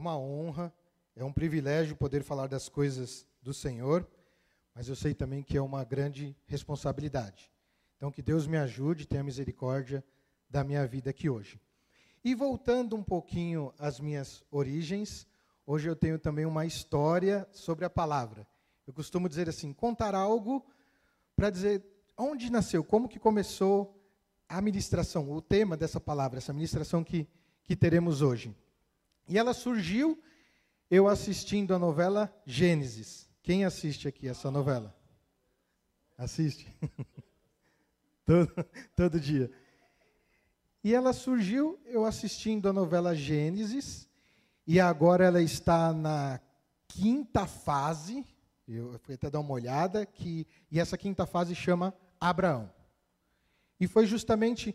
Uma honra, é um privilégio poder falar das coisas do Senhor, mas eu sei também que é uma grande responsabilidade. Então, que Deus me ajude, tenha misericórdia da minha vida aqui hoje. E voltando um pouquinho às minhas origens, hoje eu tenho também uma história sobre a palavra. Eu costumo dizer assim, contar algo para dizer onde nasceu, como que começou a ministração, o tema dessa palavra, essa ministração que, que teremos hoje. E ela surgiu eu assistindo a novela Gênesis. Quem assiste aqui essa novela? Assiste? todo, todo dia. E ela surgiu eu assistindo a novela Gênesis, e agora ela está na quinta fase, eu fui até dar uma olhada, que, e essa quinta fase chama Abraão. E foi justamente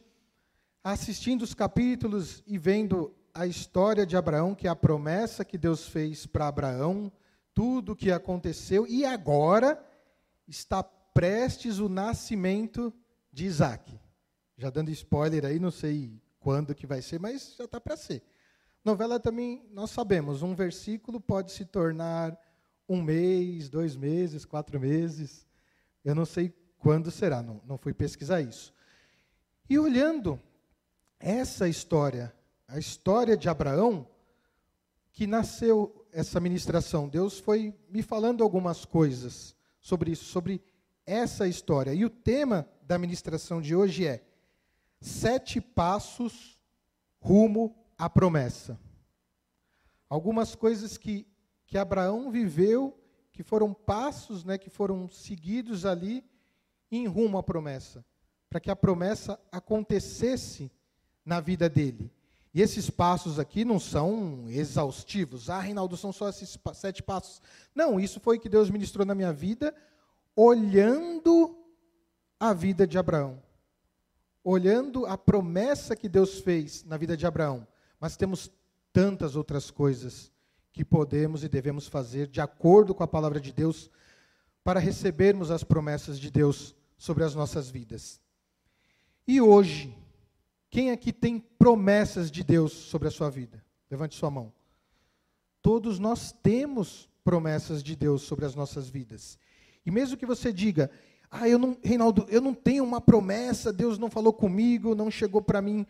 assistindo os capítulos e vendo a história de Abraão, que é a promessa que Deus fez para Abraão, tudo o que aconteceu, e agora está prestes o nascimento de Isaac. Já dando spoiler aí, não sei quando que vai ser, mas já está para ser. Novela também, nós sabemos, um versículo pode se tornar um mês, dois meses, quatro meses. Eu não sei quando será, não, não fui pesquisar isso. E olhando essa história, a história de Abraão, que nasceu essa ministração, Deus foi me falando algumas coisas sobre isso, sobre essa história. E o tema da ministração de hoje é sete passos rumo à promessa. Algumas coisas que, que Abraão viveu, que foram passos, né, que foram seguidos ali em rumo à promessa, para que a promessa acontecesse na vida dele. E esses passos aqui não são exaustivos. Ah, Reinaldo, são só esses sete passos. Não, isso foi que Deus ministrou na minha vida, olhando a vida de Abraão olhando a promessa que Deus fez na vida de Abraão, mas temos tantas outras coisas que podemos e devemos fazer de acordo com a palavra de Deus para recebermos as promessas de Deus sobre as nossas vidas. E hoje, quem aqui tem promessas de Deus sobre a sua vida? Levante sua mão. Todos nós temos promessas de Deus sobre as nossas vidas. E mesmo que você diga, ah, eu não, Reinaldo, eu não tenho uma promessa, Deus não falou comigo, não chegou para mim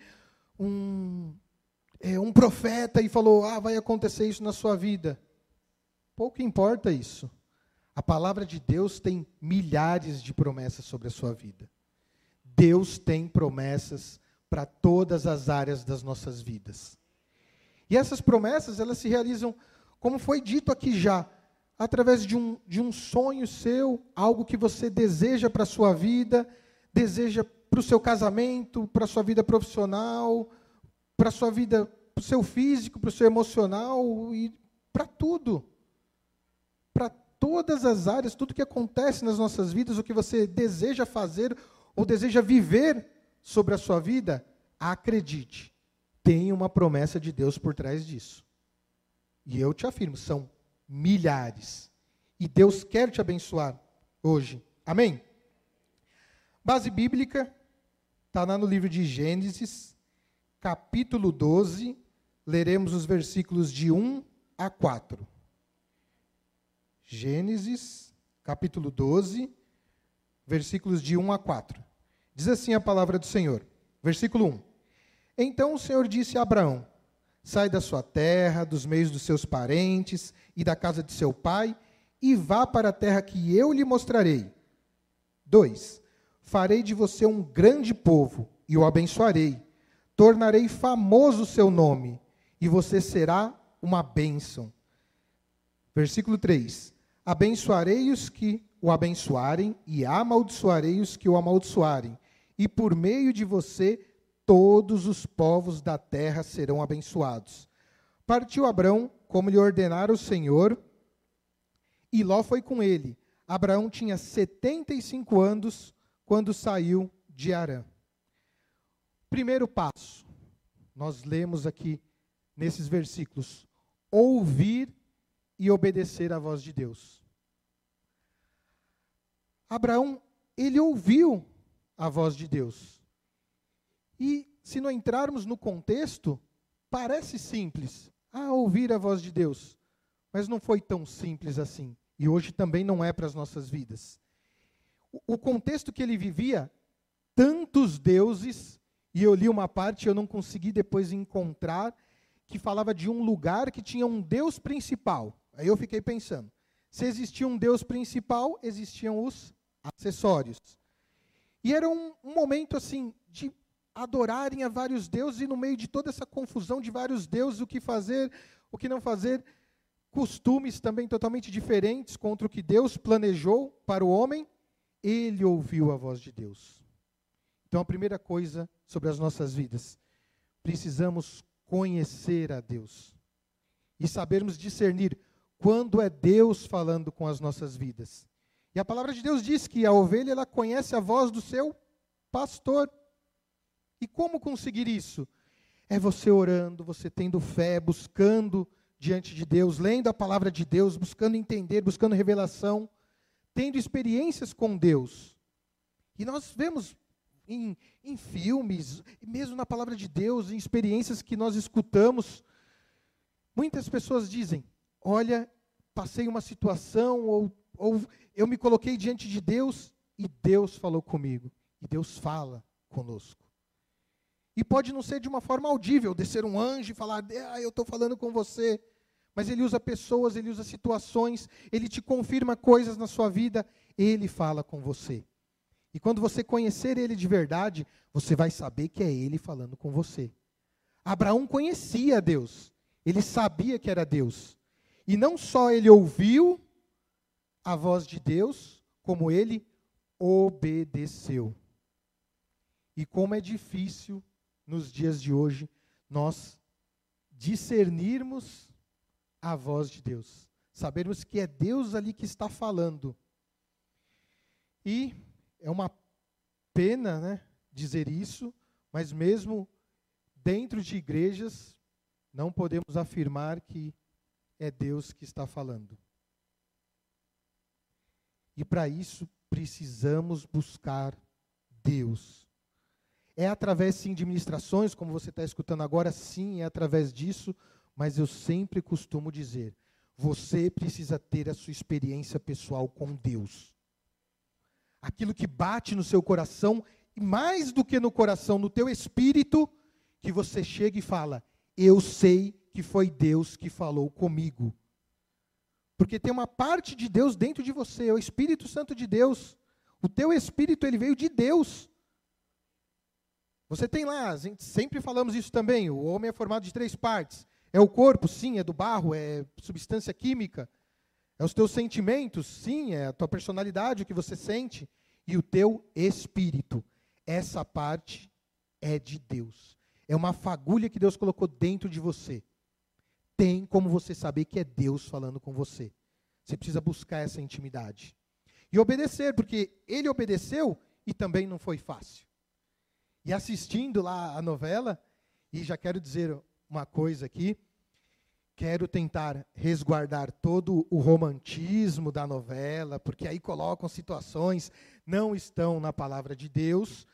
um, é, um profeta e falou, ah, vai acontecer isso na sua vida. Pouco importa isso. A palavra de Deus tem milhares de promessas sobre a sua vida. Deus tem promessas para todas as áreas das nossas vidas. E essas promessas, elas se realizam, como foi dito aqui já, através de um, de um sonho seu, algo que você deseja para a sua vida, deseja para o seu casamento, para a sua vida profissional, para a sua vida, para o seu físico, para o seu emocional e para tudo. Para todas as áreas, tudo que acontece nas nossas vidas, o que você deseja fazer ou deseja viver sobre a sua vida, acredite, tem uma promessa de Deus por trás disso. E eu te afirmo, são milhares. E Deus quer te abençoar hoje. Amém? Base bíblica está lá no livro de Gênesis, capítulo 12. Leremos os versículos de 1 a 4. Gênesis, capítulo 12, versículos de 1 a 4. Diz assim a palavra do Senhor. Versículo 1. Então o Senhor disse a Abraão: Sai da sua terra, dos meios dos seus parentes e da casa de seu pai, e vá para a terra que eu lhe mostrarei. 2. Farei de você um grande povo e o abençoarei. Tornarei famoso o seu nome, e você será uma bênção. Versículo 3: Abençoarei os que o abençoarem, e amaldiçoarei os que o amaldiçoarem, e por meio de você todos os povos da terra serão abençoados. Partiu Abrão, como lhe ordenara o Senhor, e Ló foi com ele. Abraão tinha 75 anos quando saiu de Arã. Primeiro passo, nós lemos aqui nesses versículos: ouvir e obedecer à voz de Deus. Abraão, ele ouviu a voz de Deus. E se não entrarmos no contexto, parece simples. a ouvir a voz de Deus. Mas não foi tão simples assim. E hoje também não é para as nossas vidas. O contexto que ele vivia, tantos deuses, e eu li uma parte eu não consegui depois encontrar, que falava de um lugar que tinha um Deus principal. Aí eu fiquei pensando: se existia um Deus principal, existiam os acessórios. E era um, um momento assim de adorarem a vários deuses e no meio de toda essa confusão de vários deuses, o que fazer, o que não fazer, costumes também totalmente diferentes contra o que Deus planejou para o homem, ele ouviu a voz de Deus. Então a primeira coisa sobre as nossas vidas, precisamos conhecer a Deus e sabermos discernir quando é Deus falando com as nossas vidas. E a palavra de Deus diz que a ovelha ela conhece a voz do seu pastor. E como conseguir isso? É você orando, você tendo fé, buscando diante de Deus, lendo a palavra de Deus, buscando entender, buscando revelação, tendo experiências com Deus. E nós vemos em, em filmes, mesmo na palavra de Deus, em experiências que nós escutamos, muitas pessoas dizem: Olha, passei uma situação, ou, ou eu me coloquei diante de Deus e Deus falou comigo. E Deus fala conosco. E pode não ser de uma forma audível, descer um anjo e falar, ah, eu estou falando com você. Mas ele usa pessoas, ele usa situações, ele te confirma coisas na sua vida, ele fala com você. E quando você conhecer ele de verdade, você vai saber que é ele falando com você. Abraão conhecia Deus, ele sabia que era Deus. E não só ele ouviu a voz de Deus, como ele obedeceu. E como é difícil nos dias de hoje nós discernirmos a voz de Deus, sabermos que é Deus ali que está falando. E é uma pena né, dizer isso, mas mesmo dentro de igrejas, não podemos afirmar que é Deus que está falando. E para isso precisamos buscar Deus. É através, sim, de ministrações, como você está escutando agora, sim, é através disso, mas eu sempre costumo dizer: você precisa ter a sua experiência pessoal com Deus aquilo que bate no seu coração, e mais do que no coração, no teu espírito, que você chega e fala: Eu sei que foi Deus que falou comigo. Porque tem uma parte de Deus dentro de você, é o Espírito Santo de Deus. O teu espírito, ele veio de Deus. Você tem lá, a gente sempre falamos isso também, o homem é formado de três partes. É o corpo, sim, é do barro, é substância química. É os teus sentimentos, sim, é a tua personalidade, o que você sente, e o teu espírito. Essa parte é de Deus. É uma fagulha que Deus colocou dentro de você. Tem como você saber que é Deus falando com você. Você precisa buscar essa intimidade. E obedecer, porque ele obedeceu e também não foi fácil. E assistindo lá a novela, e já quero dizer uma coisa aqui, quero tentar resguardar todo o romantismo da novela, porque aí colocam situações não estão na palavra de Deus,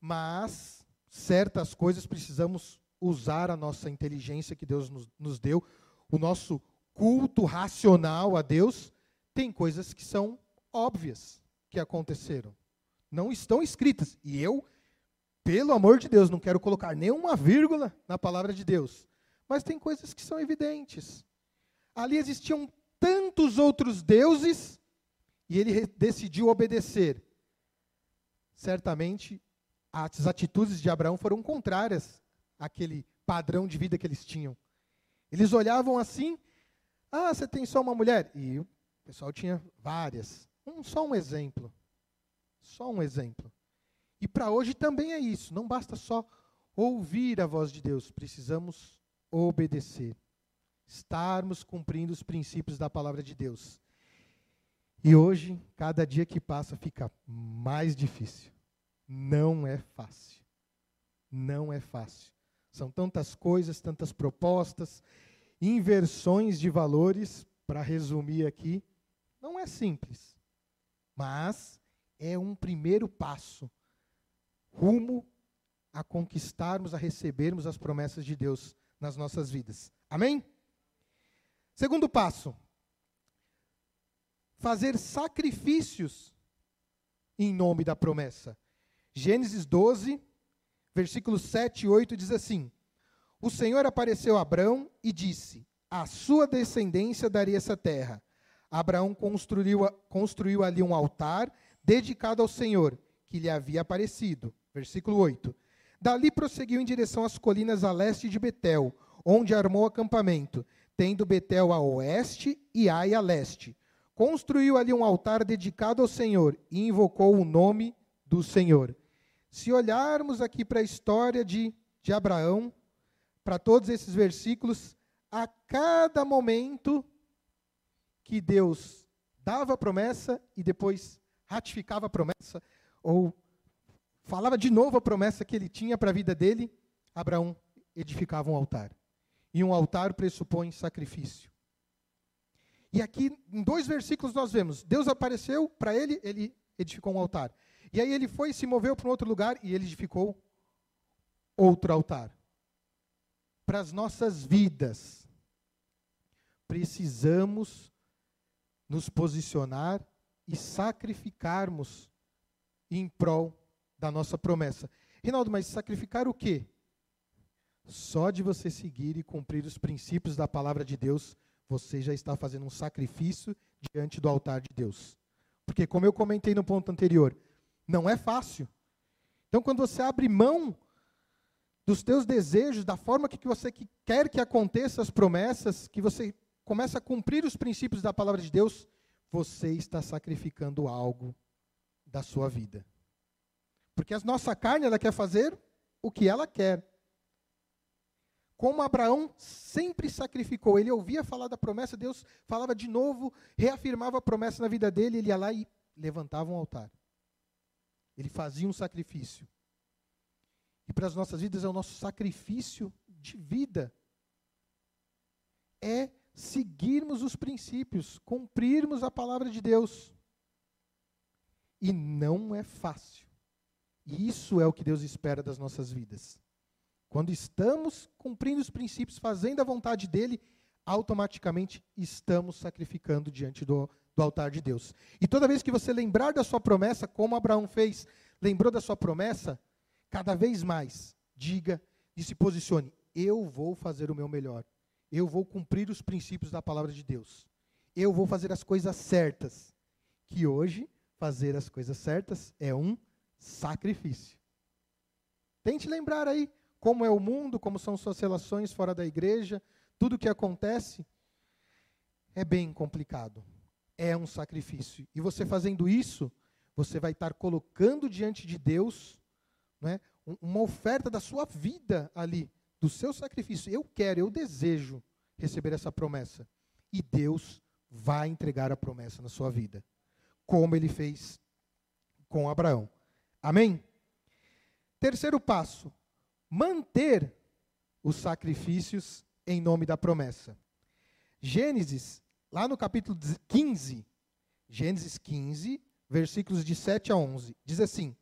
mas certas coisas precisamos usar a nossa inteligência que Deus nos, nos deu, o nosso culto racional a Deus, tem coisas que são óbvias que aconteceram. Não estão escritas. E eu, pelo amor de Deus, não quero colocar nenhuma vírgula na palavra de Deus. Mas tem coisas que são evidentes. Ali existiam tantos outros deuses e ele decidiu obedecer. Certamente, as atitudes de Abraão foram contrárias àquele padrão de vida que eles tinham. Eles olhavam assim: ah, você tem só uma mulher? E o pessoal tinha várias. Um, só um exemplo. Só um exemplo. E para hoje também é isso. Não basta só ouvir a voz de Deus, precisamos obedecer, estarmos cumprindo os princípios da palavra de Deus. E hoje, cada dia que passa, fica mais difícil. Não é fácil. Não é fácil. São tantas coisas, tantas propostas, inversões de valores, para resumir aqui, não é simples. Mas é um primeiro passo rumo a conquistarmos, a recebermos as promessas de Deus nas nossas vidas. Amém? Segundo passo: fazer sacrifícios em nome da promessa. Gênesis 12, versículos 7 e 8 diz assim: O Senhor apareceu a Abrão e disse: A sua descendência daria essa terra. Abraão construiu, construiu ali um altar dedicado ao Senhor, que lhe havia aparecido. Versículo 8. Dali prosseguiu em direção às colinas a leste de Betel, onde armou acampamento, tendo Betel a oeste e Ai a leste. Construiu ali um altar dedicado ao Senhor e invocou o nome do Senhor. Se olharmos aqui para a história de, de Abraão, para todos esses versículos, a cada momento que Deus dava a promessa e depois ratificava a promessa, ou falava de novo a promessa que ele tinha para a vida dele, Abraão edificava um altar. E um altar pressupõe sacrifício. E aqui, em dois versículos, nós vemos: Deus apareceu para ele, ele edificou um altar. E aí ele foi, se moveu para um outro lugar e ele edificou outro altar. Para as nossas vidas, precisamos nos posicionar e sacrificarmos em prol da nossa promessa. Rinaldo, mas sacrificar o quê? Só de você seguir e cumprir os princípios da palavra de Deus, você já está fazendo um sacrifício diante do altar de Deus. Porque, como eu comentei no ponto anterior, não é fácil. Então, quando você abre mão dos teus desejos, da forma que você quer que aconteça as promessas, que você começa a cumprir os princípios da palavra de Deus, você está sacrificando algo da sua vida. Porque a nossa carne, ela quer fazer o que ela quer. Como Abraão sempre sacrificou, ele ouvia falar da promessa, Deus falava de novo, reafirmava a promessa na vida dele, ele ia lá e levantava um altar. Ele fazia um sacrifício. E para as nossas vidas é o nosso sacrifício de vida. É seguirmos os princípios, cumprirmos a palavra de Deus. E não é fácil. E isso é o que Deus espera das nossas vidas. Quando estamos cumprindo os princípios, fazendo a vontade dele, automaticamente estamos sacrificando diante do, do altar de Deus. E toda vez que você lembrar da sua promessa, como Abraão fez, lembrou da sua promessa, cada vez mais diga e se posicione: eu vou fazer o meu melhor. Eu vou cumprir os princípios da palavra de Deus. Eu vou fazer as coisas certas. Que hoje fazer as coisas certas é um sacrifício. Tente lembrar aí como é o mundo, como são suas relações fora da igreja, tudo o que acontece é bem complicado é um sacrifício. E você fazendo isso, você vai estar colocando diante de Deus né, uma oferta da sua vida ali, do seu sacrifício. Eu quero, eu desejo receber essa promessa. E Deus vai entregar a promessa na sua vida, como ele fez com Abraão. Amém? Terceiro passo: manter os sacrifícios em nome da promessa. Gênesis Lá no capítulo 15, Gênesis 15, versículos de 7 a 11, diz assim: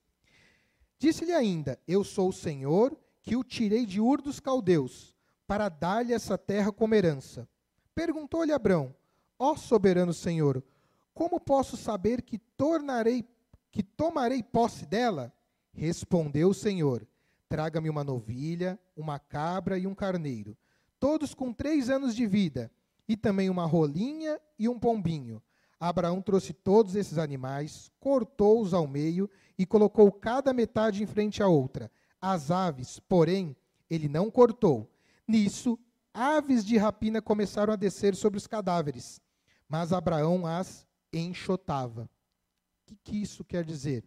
Disse-lhe ainda: Eu sou o Senhor que o tirei de Ur dos caldeus, para dar-lhe essa terra como herança. Perguntou-lhe Abrão: Ó soberano Senhor, como posso saber que tornarei que tomarei posse dela? Respondeu o Senhor: Traga-me uma novilha, uma cabra e um carneiro, todos com três anos de vida e também uma rolinha e um pombinho. Abraão trouxe todos esses animais, cortou-os ao meio e colocou cada metade em frente à outra. As aves, porém, ele não cortou. Nisso, aves de rapina começaram a descer sobre os cadáveres, mas Abraão as enxotava. O que, que isso quer dizer?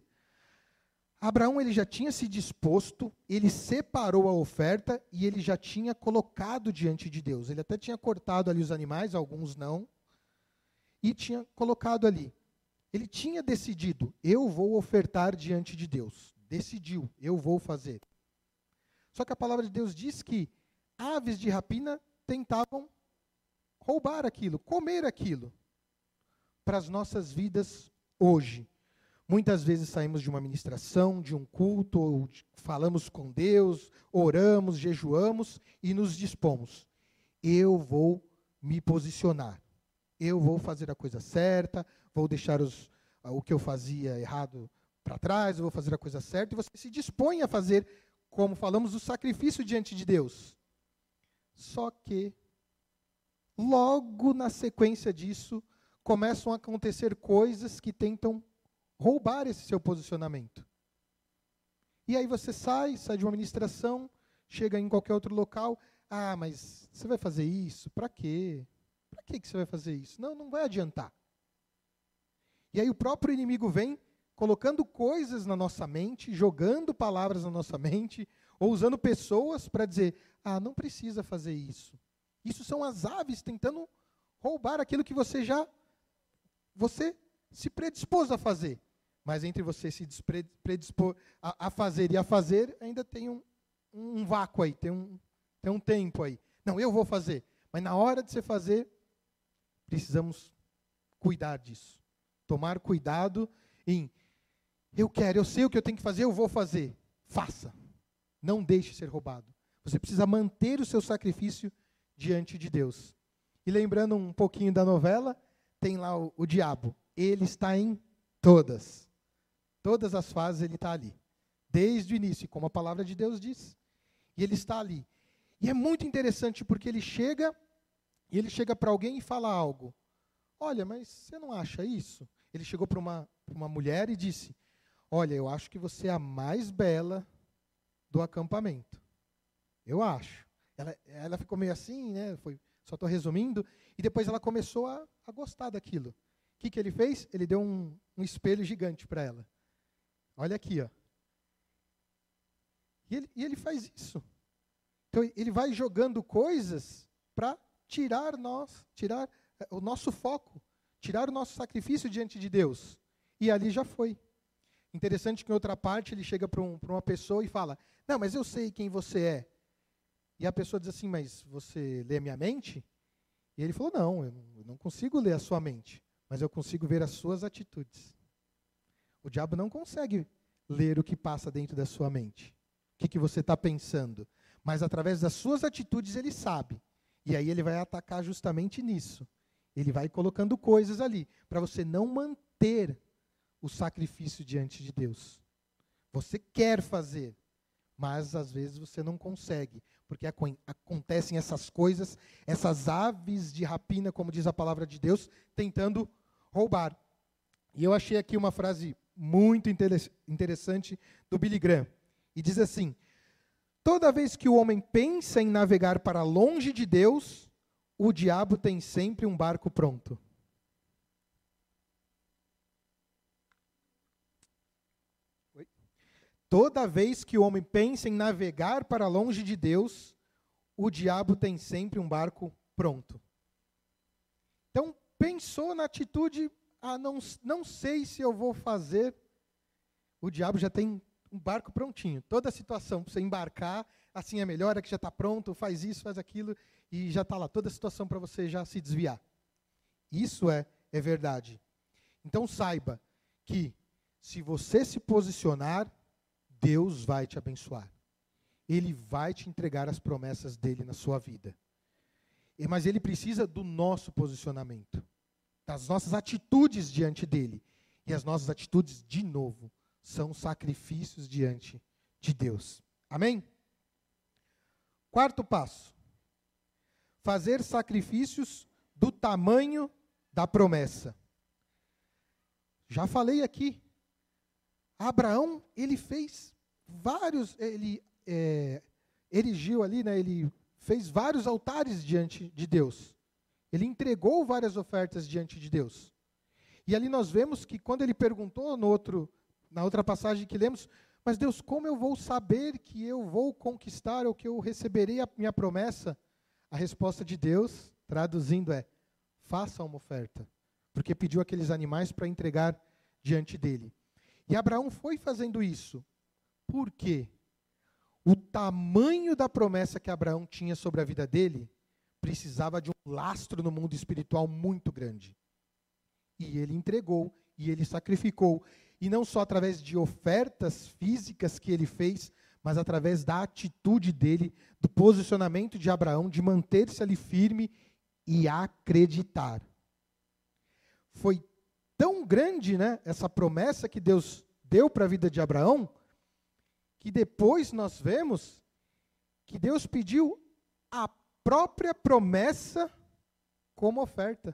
Abraão ele já tinha se disposto, ele separou a oferta e ele já tinha colocado diante de Deus. Ele até tinha cortado ali os animais, alguns não, e tinha colocado ali. Ele tinha decidido, eu vou ofertar diante de Deus. Decidiu, eu vou fazer. Só que a palavra de Deus diz que aves de rapina tentavam roubar aquilo, comer aquilo para as nossas vidas hoje. Muitas vezes saímos de uma ministração, de um culto, ou falamos com Deus, oramos, jejuamos e nos dispomos. Eu vou me posicionar. Eu vou fazer a coisa certa, vou deixar os, o que eu fazia errado para trás, eu vou fazer a coisa certa, e você se dispõe a fazer, como falamos, o sacrifício diante de Deus. Só que, logo na sequência disso, começam a acontecer coisas que tentam roubar esse seu posicionamento. E aí você sai, sai de uma ministração, chega em qualquer outro local, ah, mas você vai fazer isso? Para quê? Para que você vai fazer isso? Não, não vai adiantar. E aí o próprio inimigo vem colocando coisas na nossa mente, jogando palavras na nossa mente, ou usando pessoas para dizer: ah, não precisa fazer isso. Isso são as aves tentando roubar aquilo que você já você se predispôs a fazer. Mas entre você se predispor a, a fazer e a fazer, ainda tem um, um vácuo aí, tem um, tem um tempo aí. Não, eu vou fazer. Mas na hora de você fazer, precisamos cuidar disso. Tomar cuidado em eu quero, eu sei o que eu tenho que fazer, eu vou fazer. Faça. Não deixe ser roubado. Você precisa manter o seu sacrifício diante de Deus. E lembrando um pouquinho da novela, tem lá o, o diabo. Ele está em todas. Todas as fases ele está ali. Desde o início, como a palavra de Deus diz. E ele está ali. E é muito interessante porque ele chega e ele chega para alguém e fala algo. Olha, mas você não acha isso? Ele chegou para uma, uma mulher e disse: Olha, eu acho que você é a mais bela do acampamento. Eu acho. Ela, ela ficou meio assim, né? Foi, só estou resumindo. E depois ela começou a, a gostar daquilo. O que, que ele fez? Ele deu um, um espelho gigante para ela. Olha aqui, ó. E ele, e ele faz isso. Então ele vai jogando coisas para tirar nós, tirar eh, o nosso foco, tirar o nosso sacrifício diante de Deus. E ali já foi. Interessante que em outra parte ele chega para um, uma pessoa e fala: Não, mas eu sei quem você é. E a pessoa diz assim: Mas você lê a minha mente? E ele falou: Não, eu não consigo ler a sua mente, mas eu consigo ver as suas atitudes. O diabo não consegue ler o que passa dentro da sua mente. O que, que você está pensando mas através das suas atitudes ele sabe. E aí ele vai atacar justamente nisso. Ele vai colocando coisas ali para você não manter o sacrifício diante de Deus. Você quer fazer, mas às vezes você não consegue, porque acontecem essas coisas, essas aves de rapina, como diz a palavra de Deus, tentando roubar. E eu achei aqui uma frase muito interessante do Billy Graham. E diz assim: Toda vez que o homem pensa em navegar para longe de Deus, o diabo tem sempre um barco pronto. Oi? Toda vez que o homem pensa em navegar para longe de Deus, o diabo tem sempre um barco pronto. Então, pensou na atitude, ah, não, não sei se eu vou fazer, o diabo já tem um barco prontinho. Toda a situação para você embarcar, assim é melhor, é que já está pronto, faz isso, faz aquilo, e já está lá. Toda a situação para você já se desviar. Isso é, é verdade. Então saiba que se você se posicionar, Deus vai te abençoar. Ele vai te entregar as promessas dele na sua vida. Mas ele precisa do nosso posicionamento, das nossas atitudes diante dele. E as nossas atitudes, de novo, são sacrifícios diante de Deus. Amém? Quarto passo: fazer sacrifícios do tamanho da promessa. Já falei aqui. Abraão, ele fez vários, ele é, erigiu ali, né, ele fez vários altares diante de Deus. Ele entregou várias ofertas diante de Deus. E ali nós vemos que quando ele perguntou no outro na outra passagem que lemos, mas Deus, como eu vou saber que eu vou conquistar ou que eu receberei a minha promessa? A resposta de Deus, traduzindo, é: faça uma oferta. Porque pediu aqueles animais para entregar diante dele. E Abraão foi fazendo isso. Por quê? O tamanho da promessa que Abraão tinha sobre a vida dele precisava de um lastro no mundo espiritual muito grande. E ele entregou, e ele sacrificou, e não só através de ofertas físicas que ele fez, mas através da atitude dele, do posicionamento de Abraão, de manter-se ali firme e acreditar. Foi tão grande, né, essa promessa que Deus deu para a vida de Abraão, que depois nós vemos que Deus pediu a própria promessa como oferta.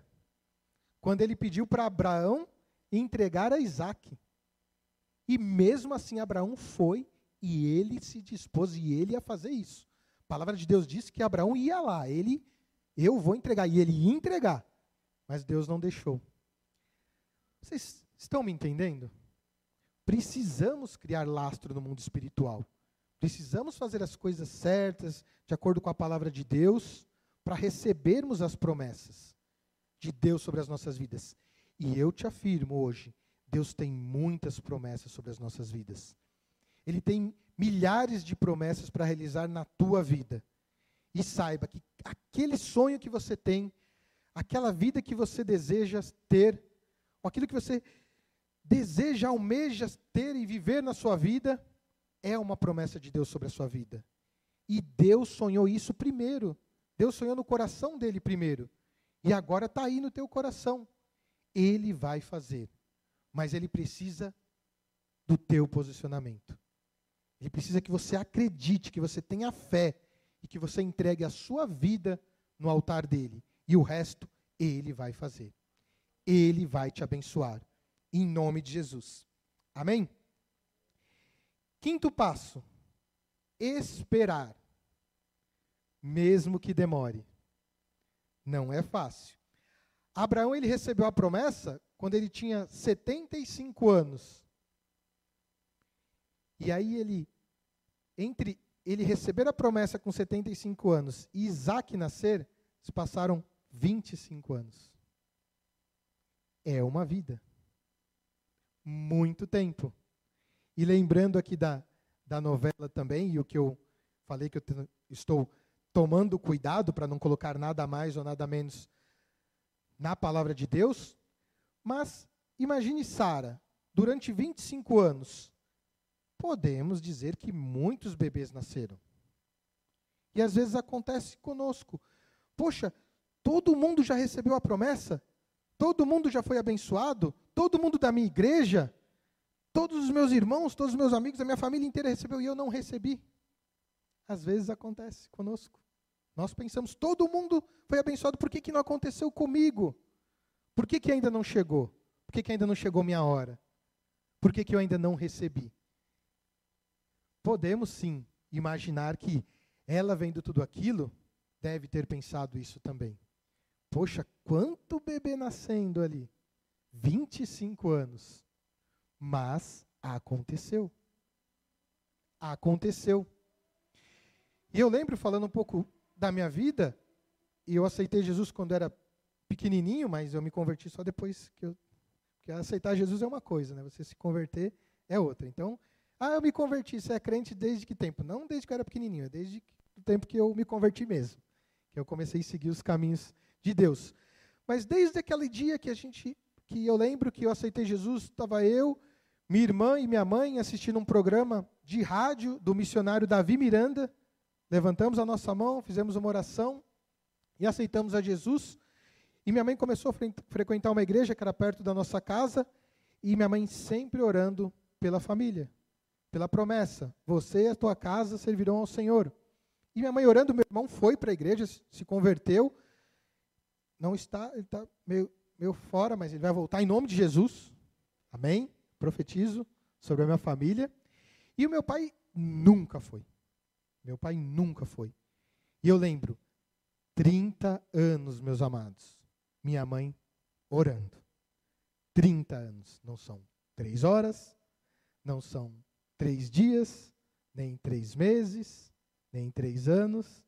Quando ele pediu para Abraão entregar a Isaac. E mesmo assim Abraão foi e ele se dispôs e ele ia fazer isso. A palavra de Deus diz que Abraão ia lá, ele, eu vou entregar, e ele ia entregar. Mas Deus não deixou. Vocês estão me entendendo? Precisamos criar lastro no mundo espiritual. Precisamos fazer as coisas certas, de acordo com a palavra de Deus, para recebermos as promessas de Deus sobre as nossas vidas. E eu te afirmo hoje, Deus tem muitas promessas sobre as nossas vidas. Ele tem milhares de promessas para realizar na tua vida. E saiba que aquele sonho que você tem, aquela vida que você deseja ter, ou aquilo que você deseja, almeja ter e viver na sua vida, é uma promessa de Deus sobre a sua vida. E Deus sonhou isso primeiro. Deus sonhou no coração dele primeiro. E agora está aí no teu coração. Ele vai fazer. Mas ele precisa do teu posicionamento. Ele precisa que você acredite, que você tenha fé e que você entregue a sua vida no altar dele. E o resto, ele vai fazer. Ele vai te abençoar. Em nome de Jesus. Amém? Quinto passo: esperar. Mesmo que demore. Não é fácil. Abraão ele recebeu a promessa quando ele tinha 75 anos. E aí ele entre ele receber a promessa com 75 anos e Isaac nascer, se passaram 25 anos. É uma vida. Muito tempo. E lembrando aqui da, da novela também, e o que eu falei que eu estou tomando cuidado para não colocar nada mais ou nada menos na palavra de Deus. Mas imagine Sara, durante 25 anos, podemos dizer que muitos bebês nasceram. E às vezes acontece conosco. Poxa, todo mundo já recebeu a promessa? Todo mundo já foi abençoado? Todo mundo da minha igreja Todos os meus irmãos, todos os meus amigos, a minha família inteira recebeu e eu não recebi. Às vezes acontece conosco. Nós pensamos, todo mundo foi abençoado, por que, que não aconteceu comigo? Por que, que ainda não chegou? Por que, que ainda não chegou minha hora? Por que, que eu ainda não recebi? Podemos sim imaginar que ela, vendo tudo aquilo, deve ter pensado isso também. Poxa, quanto bebê nascendo ali? 25 anos. Mas aconteceu. Aconteceu. E eu lembro, falando um pouco da minha vida, e eu aceitei Jesus quando era pequenininho, mas eu me converti só depois que eu. Porque aceitar Jesus é uma coisa, né? Você se converter é outra. Então, ah, eu me converti. Você é crente desde que tempo? Não desde que eu era pequenininho, é desde o tempo que eu me converti mesmo. Que eu comecei a seguir os caminhos de Deus. Mas desde aquele dia que a gente, que eu lembro que eu aceitei Jesus, estava eu, minha irmã e minha mãe assistindo um programa de rádio do missionário Davi Miranda. Levantamos a nossa mão, fizemos uma oração e aceitamos a Jesus. E minha mãe começou a frequentar uma igreja que era perto da nossa casa. E minha mãe sempre orando pela família, pela promessa: você e a tua casa servirão ao Senhor. E minha mãe orando, meu irmão foi para a igreja, se converteu. Não está, ele está meio, meio fora, mas ele vai voltar em nome de Jesus. Amém? Profetizo sobre a minha família. E o meu pai nunca foi. Meu pai nunca foi. E eu lembro, 30 anos, meus amados, minha mãe orando. 30 anos. Não são três horas, não são três dias, nem três meses, nem três anos.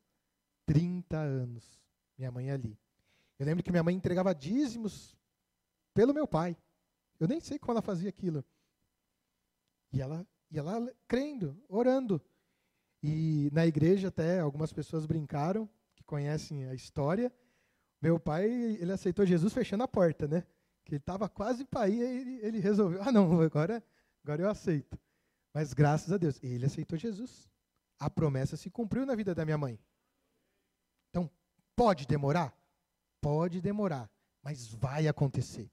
30 anos. Minha mãe ali. Eu lembro que minha mãe entregava dízimos pelo meu pai. Eu nem sei como ela fazia aquilo. E ela ia lá crendo, orando. E na igreja até algumas pessoas brincaram, que conhecem a história. Meu pai, ele aceitou Jesus fechando a porta, né? Que ele estava quase para ir, ele, ele resolveu, ah não, agora, agora eu aceito. Mas graças a Deus, ele aceitou Jesus. A promessa se cumpriu na vida da minha mãe. Então, pode demorar? Pode demorar, mas vai acontecer.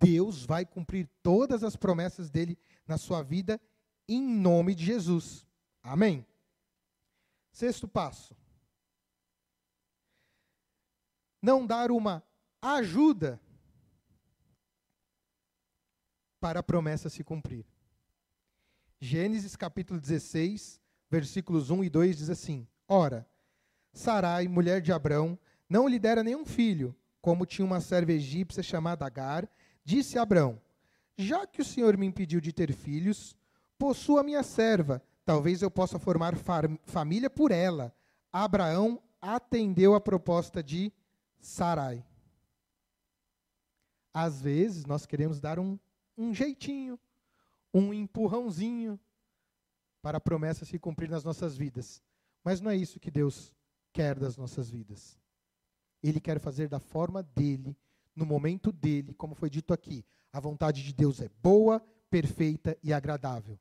Deus vai cumprir todas as promessas dele na sua vida em nome de Jesus. Amém. Sexto passo. Não dar uma ajuda para a promessa se cumprir. Gênesis capítulo 16, versículos 1 e 2 diz assim: Ora, Sarai, mulher de Abrão, não lhe dera nenhum filho, como tinha uma serva egípcia chamada Agar, disse a Abrão: Já que o Senhor me impediu de ter filhos, possua minha serva, talvez eu possa formar família por ela. Abraão atendeu a proposta de Sarai. Às vezes nós queremos dar um, um jeitinho, um empurrãozinho para a promessa se cumprir nas nossas vidas. Mas não é isso que Deus quer das nossas vidas. Ele quer fazer da forma dele, no momento dele, como foi dito aqui. A vontade de Deus é boa, perfeita e agradável.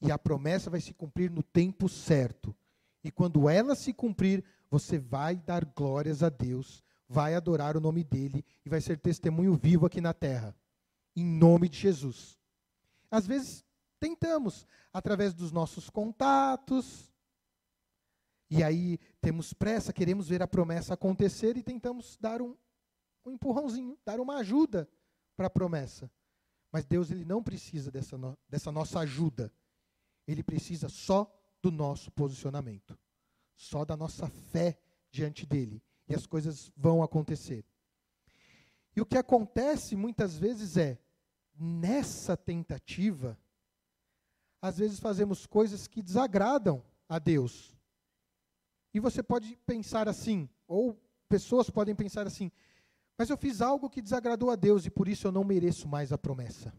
E a promessa vai se cumprir no tempo certo. E quando ela se cumprir, você vai dar glórias a Deus, vai adorar o nome dele e vai ser testemunho vivo aqui na terra. Em nome de Jesus. Às vezes tentamos, através dos nossos contatos, e aí temos pressa, queremos ver a promessa acontecer e tentamos dar um, um empurrãozinho, dar uma ajuda para a promessa. Mas Deus ele não precisa dessa, no, dessa nossa ajuda. Ele precisa só do nosso posicionamento, só da nossa fé diante dele. E as coisas vão acontecer. E o que acontece muitas vezes é, nessa tentativa, às vezes fazemos coisas que desagradam a Deus. E você pode pensar assim, ou pessoas podem pensar assim: mas eu fiz algo que desagradou a Deus e por isso eu não mereço mais a promessa.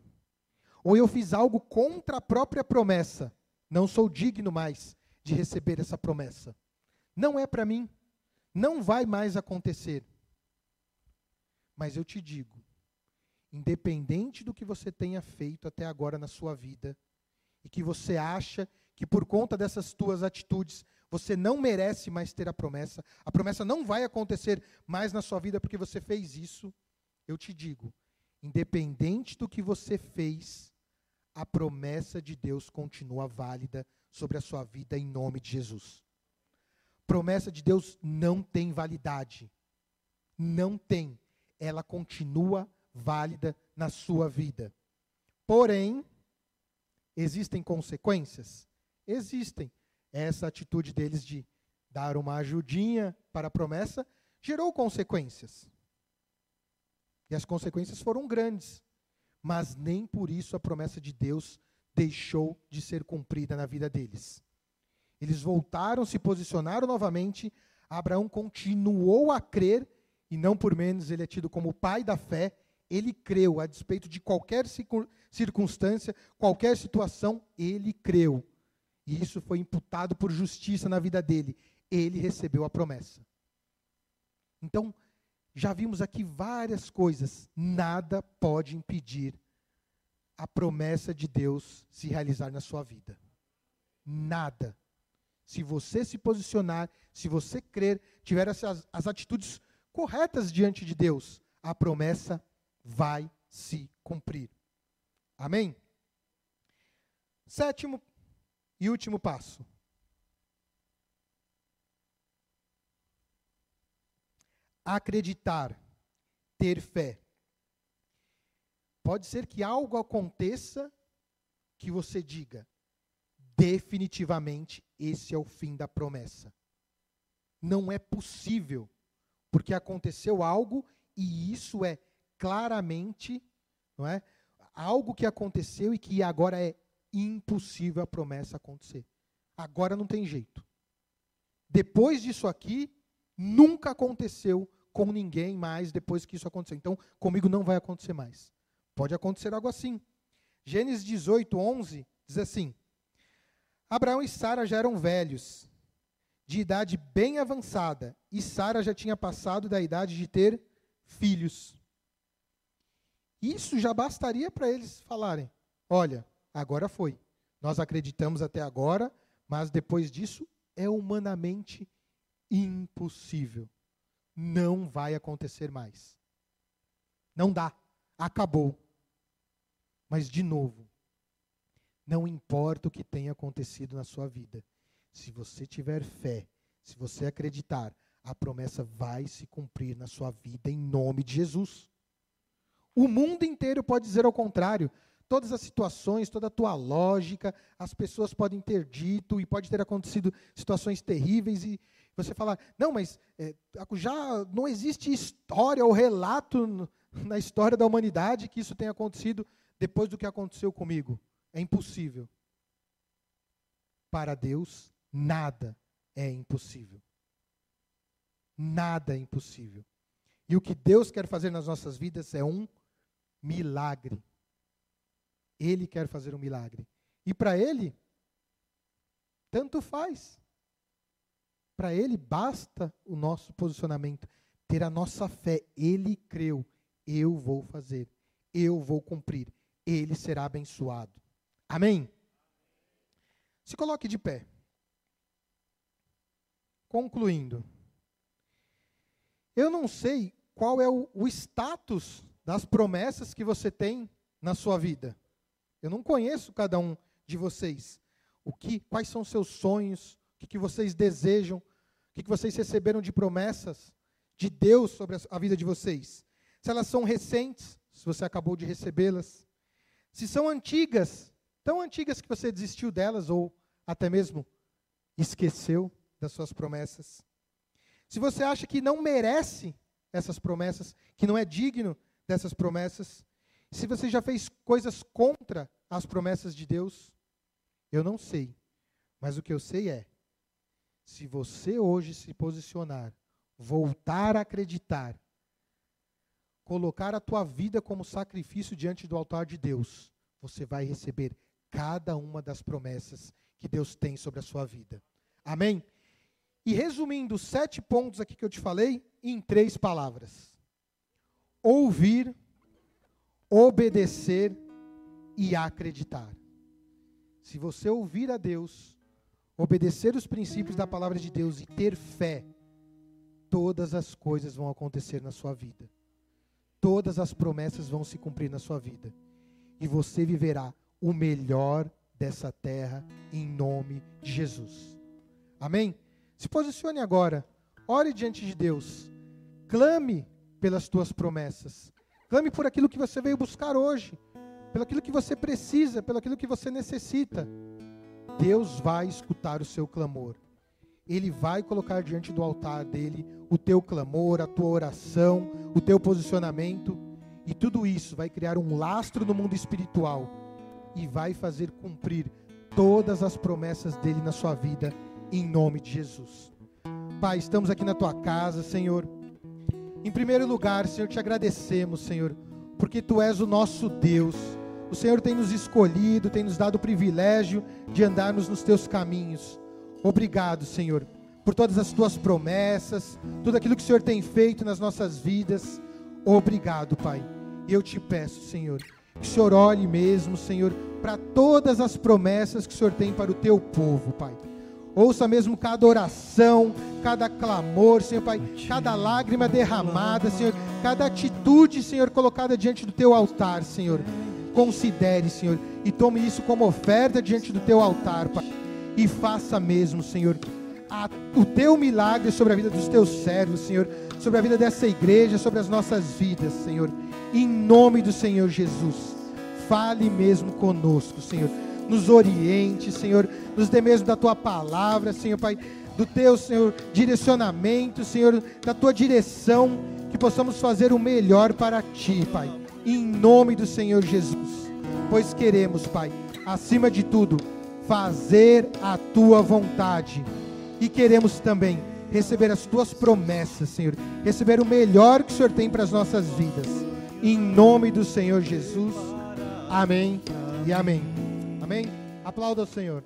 Ou eu fiz algo contra a própria promessa, não sou digno mais de receber essa promessa. Não é para mim, não vai mais acontecer. Mas eu te digo, independente do que você tenha feito até agora na sua vida, e que você acha que por conta dessas tuas atitudes você não merece mais ter a promessa, a promessa não vai acontecer mais na sua vida porque você fez isso, eu te digo, independente do que você fez, a promessa de Deus continua válida sobre a sua vida em nome de Jesus. Promessa de Deus não tem validade. Não tem. Ela continua válida na sua vida. Porém, existem consequências? Existem essa atitude deles de dar uma ajudinha para a promessa gerou consequências. E as consequências foram grandes. Mas nem por isso a promessa de Deus deixou de ser cumprida na vida deles. Eles voltaram, se posicionaram novamente. Abraão continuou a crer, e não por menos ele é tido como o pai da fé. Ele creu, a despeito de qualquer circunstância, qualquer situação, ele creu. E isso foi imputado por justiça na vida dele. Ele recebeu a promessa. Então, já vimos aqui várias coisas. Nada pode impedir a promessa de Deus se realizar na sua vida. Nada. Se você se posicionar, se você crer, tiver essas, as atitudes corretas diante de Deus, a promessa vai se cumprir. Amém? Sétimo e último passo. Acreditar, ter fé. Pode ser que algo aconteça que você diga, definitivamente esse é o fim da promessa. Não é possível, porque aconteceu algo e isso é claramente, não é? Algo que aconteceu e que agora é impossível a promessa acontecer. Agora não tem jeito. Depois disso aqui, nunca aconteceu com ninguém mais depois que isso aconteceu. Então, comigo não vai acontecer mais. Pode acontecer algo assim. Gênesis 18, 11 diz assim: Abraão e Sara já eram velhos, de idade bem avançada, e Sara já tinha passado da idade de ter filhos. Isso já bastaria para eles falarem: olha, agora foi. Nós acreditamos até agora, mas depois disso é humanamente impossível. não vai acontecer mais. Não dá. Acabou. Mas, de novo, não importa o que tenha acontecido na sua vida, se você tiver fé, se você acreditar, a promessa vai se cumprir na sua vida em nome de Jesus. O mundo inteiro pode dizer ao contrário. Todas as situações, toda a tua lógica, as pessoas podem ter dito e pode ter acontecido situações terríveis e você falar, não, mas é, já não existe história ou relato na história da humanidade que isso tenha acontecido depois do que aconteceu comigo. É impossível. Para Deus, nada é impossível. Nada é impossível. E o que Deus quer fazer nas nossas vidas é um milagre. Ele quer fazer um milagre. E para Ele, tanto faz. Para Ele basta o nosso posicionamento, ter a nossa fé. Ele creu, eu vou fazer, eu vou cumprir, ele será abençoado. Amém? Se coloque de pé. Concluindo, eu não sei qual é o, o status das promessas que você tem na sua vida. Eu não conheço cada um de vocês. O que, quais são seus sonhos? O que, que vocês desejam? O que, que vocês receberam de promessas de Deus sobre a, a vida de vocês? Se elas são recentes, se você acabou de recebê-las. Se são antigas, tão antigas que você desistiu delas ou até mesmo esqueceu das suas promessas. Se você acha que não merece essas promessas, que não é digno dessas promessas, se você já fez coisas contra as promessas de Deus, eu não sei. Mas o que eu sei é: se você hoje se posicionar, voltar a acreditar, colocar a tua vida como sacrifício diante do altar de Deus, você vai receber cada uma das promessas que Deus tem sobre a sua vida. Amém? E resumindo os sete pontos aqui que eu te falei, em três palavras: ouvir, obedecer e acreditar. Se você ouvir a Deus, obedecer os princípios da palavra de Deus e ter fé, todas as coisas vão acontecer na sua vida. Todas as promessas vão se cumprir na sua vida. E você viverá o melhor dessa terra em nome de Jesus. Amém? Se posicione agora, ore diante de Deus, clame pelas tuas promessas, clame por aquilo que você veio buscar hoje, pelo aquilo que você precisa, pelo aquilo que você necessita. Deus vai escutar o seu clamor. Ele vai colocar diante do altar dele o teu clamor, a tua oração, o teu posicionamento, e tudo isso vai criar um lastro no mundo espiritual e vai fazer cumprir todas as promessas dele na sua vida em nome de Jesus. Pai, estamos aqui na tua casa, Senhor. Em primeiro lugar, Senhor, te agradecemos, Senhor, porque tu és o nosso Deus. O Senhor tem nos escolhido, tem nos dado o privilégio de andarmos nos teus caminhos. Obrigado, Senhor, por todas as tuas promessas, tudo aquilo que o Senhor tem feito nas nossas vidas. Obrigado, Pai. Eu te peço, Senhor, que o Senhor olhe mesmo, Senhor, para todas as promessas que o Senhor tem para o teu povo, Pai. Ouça mesmo cada oração, cada clamor, Senhor Pai, cada lágrima derramada, Senhor, cada atitude, Senhor, colocada diante do teu altar, Senhor. Considere, Senhor, e tome isso como oferta diante do teu altar, Pai. E faça mesmo, Senhor, a, o teu milagre sobre a vida dos teus servos, Senhor, sobre a vida dessa igreja, sobre as nossas vidas, Senhor. Em nome do Senhor Jesus, fale mesmo conosco, Senhor. Nos oriente, Senhor, nos dê mesmo da tua palavra, Senhor Pai, do teu, Senhor, direcionamento, Senhor, da tua direção, que possamos fazer o melhor para ti, Pai, em nome do Senhor Jesus, pois queremos, Pai, acima de tudo, fazer a tua vontade e queremos também receber as tuas promessas, Senhor, receber o melhor que o Senhor tem para as nossas vidas, em nome do Senhor Jesus, amém e amém. Amém? Aplauda o Senhor.